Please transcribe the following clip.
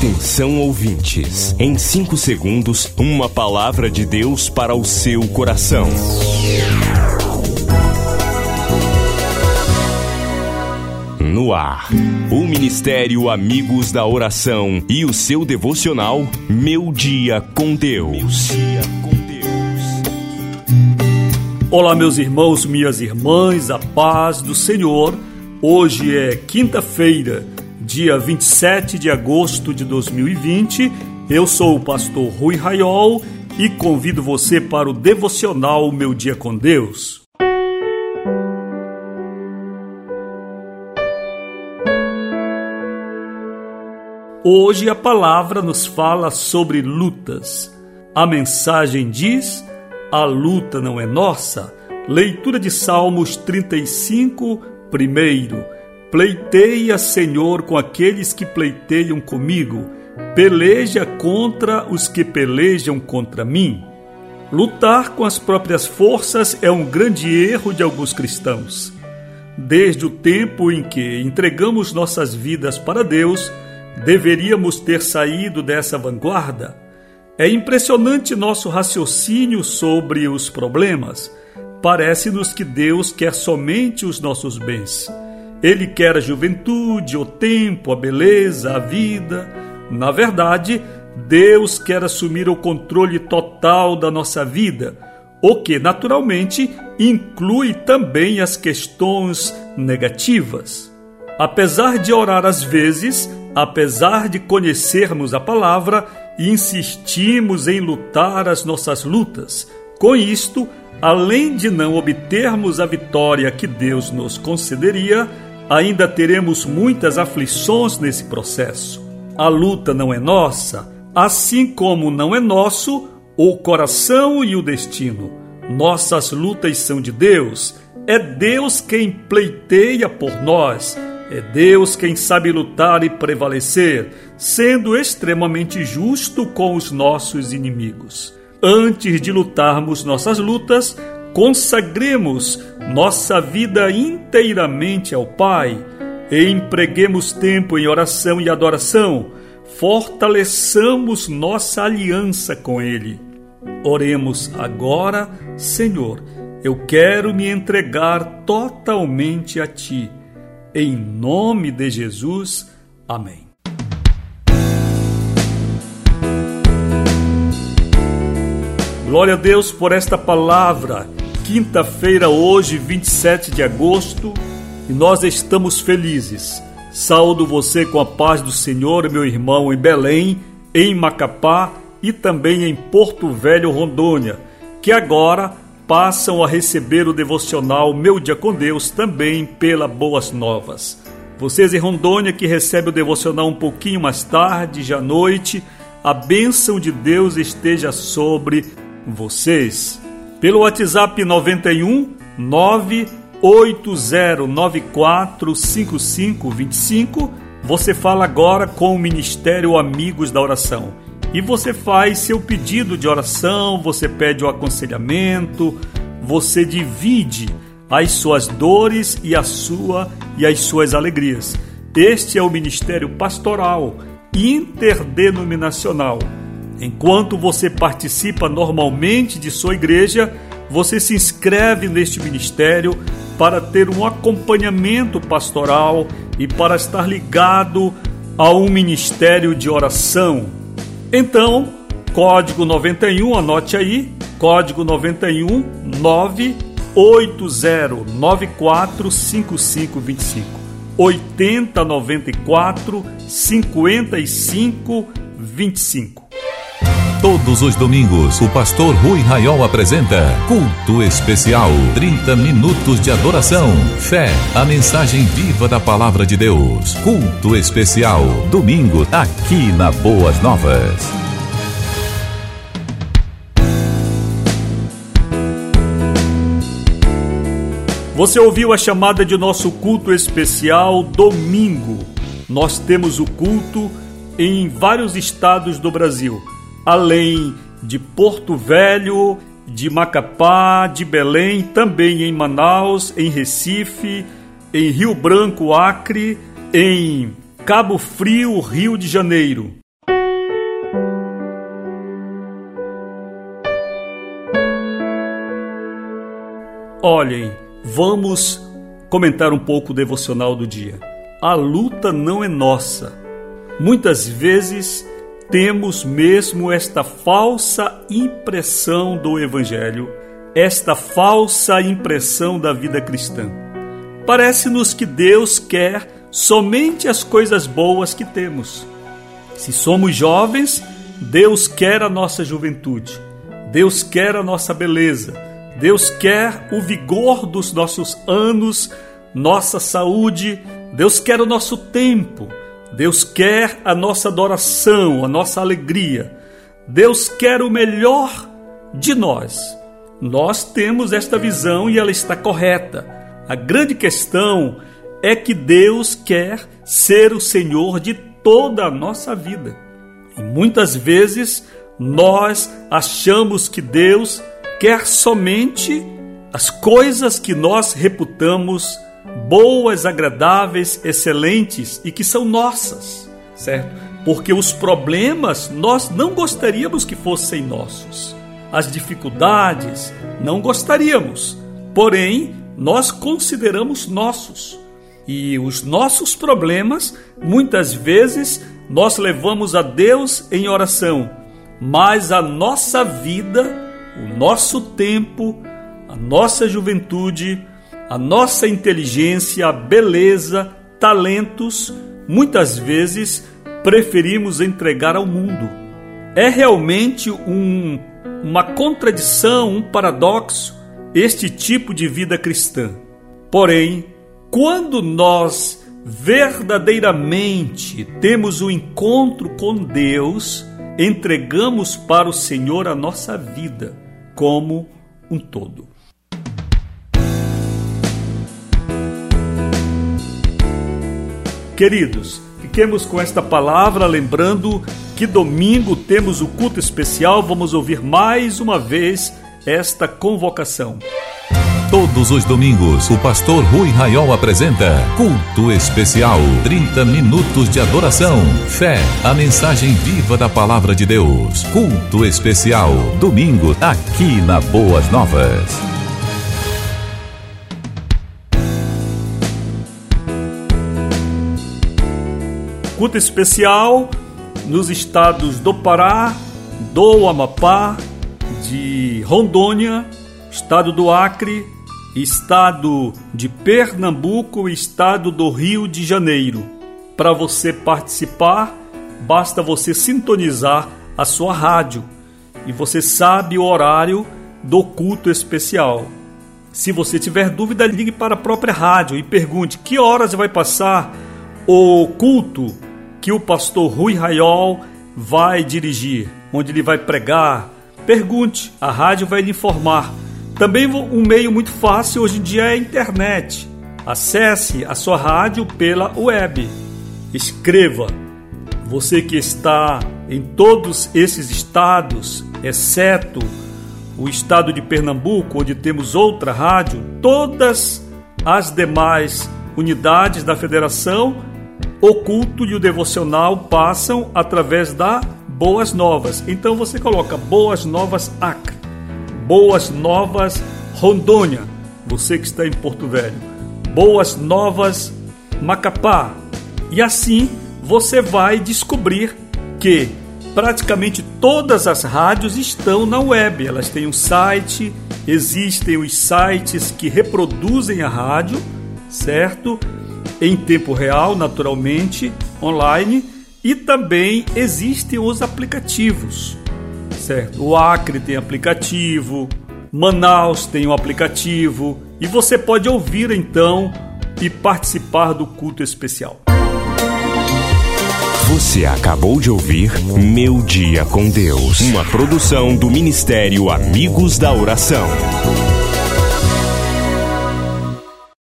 Atenção ouvintes, em 5 segundos, uma palavra de Deus para o seu coração. No ar, o Ministério Amigos da Oração e o seu devocional Meu Dia com Deus. Olá, meus irmãos, minhas irmãs, a paz do Senhor. Hoje é quinta-feira, dia 27 de agosto de 2020. Eu sou o pastor Rui Raiol e convido você para o devocional Meu Dia com Deus. Hoje a palavra nos fala sobre lutas. A mensagem diz: a luta não é nossa. Leitura de Salmos 35, primeiro. Pleiteia, Senhor, com aqueles que pleiteiam comigo. Peleja contra os que pelejam contra mim. Lutar com as próprias forças é um grande erro de alguns cristãos. Desde o tempo em que entregamos nossas vidas para Deus, deveríamos ter saído dessa vanguarda. É impressionante nosso raciocínio sobre os problemas. Parece-nos que Deus quer somente os nossos bens. Ele quer a juventude, o tempo, a beleza, a vida. Na verdade, Deus quer assumir o controle total da nossa vida, o que naturalmente inclui também as questões negativas. Apesar de orar às vezes, apesar de conhecermos a palavra, insistimos em lutar as nossas lutas. Com isto, além de não obtermos a vitória que Deus nos concederia, ainda teremos muitas aflições nesse processo. A luta não é nossa, assim como não é nosso o coração e o destino. Nossas lutas são de Deus. É Deus quem pleiteia por nós. É Deus quem sabe lutar e prevalecer, sendo extremamente justo com os nossos inimigos. Antes de lutarmos nossas lutas, consagremos nossa vida inteiramente ao Pai e empreguemos tempo em oração e adoração, fortaleçamos nossa aliança com Ele. Oremos agora, Senhor, eu quero me entregar totalmente a Ti. Em nome de Jesus, amém. Glória a Deus por esta palavra. Quinta-feira, hoje, 27 de agosto, e nós estamos felizes. Saúdo você com a paz do Senhor, meu irmão, em Belém, em Macapá e também em Porto Velho, Rondônia, que agora passam a receber o devocional Meu Dia com Deus também pela Boas Novas. Vocês em Rondônia que recebem o devocional um pouquinho mais tarde, já à noite, a bênção de Deus esteja sobre vocês. Pelo WhatsApp 91 980945525, você fala agora com o Ministério Amigos da Oração. E você faz seu pedido de oração, você pede o aconselhamento, você divide as suas dores e a sua e as suas alegrias. Este é o ministério pastoral interdenominacional Enquanto você participa normalmente de sua igreja, você se inscreve neste ministério para ter um acompanhamento pastoral e para estar ligado a um ministério de oração. Então, código 91, anote aí, código 91 98094 5525 8094 5525 Todos os domingos, o pastor Rui Raiol apresenta Culto Especial. 30 minutos de adoração, fé, a mensagem viva da palavra de Deus. Culto Especial, domingo, aqui na Boas Novas. Você ouviu a chamada de nosso culto especial domingo. Nós temos o culto em vários estados do Brasil além de Porto Velho, de Macapá, de Belém, também em Manaus, em Recife, em Rio Branco, Acre, em Cabo Frio, Rio de Janeiro. Olhem, vamos comentar um pouco o devocional do dia. A luta não é nossa. Muitas vezes temos mesmo esta falsa impressão do Evangelho, esta falsa impressão da vida cristã. Parece-nos que Deus quer somente as coisas boas que temos. Se somos jovens, Deus quer a nossa juventude, Deus quer a nossa beleza, Deus quer o vigor dos nossos anos, nossa saúde, Deus quer o nosso tempo, Deus quer a nossa adoração, a nossa alegria. Deus quer o melhor de nós. Nós temos esta visão e ela está correta. A grande questão é que Deus quer ser o Senhor de toda a nossa vida. E muitas vezes nós achamos que Deus quer somente as coisas que nós reputamos boas, agradáveis, excelentes e que são nossas, certo? Porque os problemas nós não gostaríamos que fossem nossos. As dificuldades não gostaríamos, porém nós consideramos nossos. E os nossos problemas, muitas vezes, nós levamos a Deus em oração, mas a nossa vida, o nosso tempo, a nossa juventude, a nossa inteligência, beleza, talentos, muitas vezes preferimos entregar ao mundo. É realmente um, uma contradição, um paradoxo, este tipo de vida cristã. Porém, quando nós verdadeiramente temos o um encontro com Deus, entregamos para o Senhor a nossa vida como um todo. Queridos, fiquemos com esta palavra, lembrando que domingo temos o culto especial. Vamos ouvir mais uma vez esta convocação. Todos os domingos, o pastor Rui Raiol apresenta Culto Especial. 30 minutos de adoração, fé, a mensagem viva da palavra de Deus. Culto Especial, domingo, aqui na Boas Novas. Culto especial nos estados do Pará, do Amapá, de Rondônia, estado do Acre, estado de Pernambuco e estado do Rio de Janeiro. Para você participar, basta você sintonizar a sua rádio e você sabe o horário do culto especial. Se você tiver dúvida, ligue para a própria rádio e pergunte que horas vai passar o culto que o pastor Rui Raiol vai dirigir, onde ele vai pregar. Pergunte, a rádio vai lhe informar. Também um meio muito fácil hoje em dia é a internet. Acesse a sua rádio pela web. Escreva. Você que está em todos esses estados, exceto o estado de Pernambuco, onde temos outra rádio, todas as demais unidades da federação o culto e o devocional passam através da Boas Novas. Então você coloca Boas Novas Acre, Boas Novas Rondônia, você que está em Porto Velho, Boas Novas Macapá. E assim você vai descobrir que praticamente todas as rádios estão na web. Elas têm um site, existem os sites que reproduzem a rádio, certo? Em tempo real, naturalmente, online, e também existem os aplicativos, certo? O Acre tem aplicativo, Manaus tem um aplicativo, e você pode ouvir então e participar do culto especial. Você acabou de ouvir Meu Dia com Deus, uma produção do Ministério Amigos da Oração.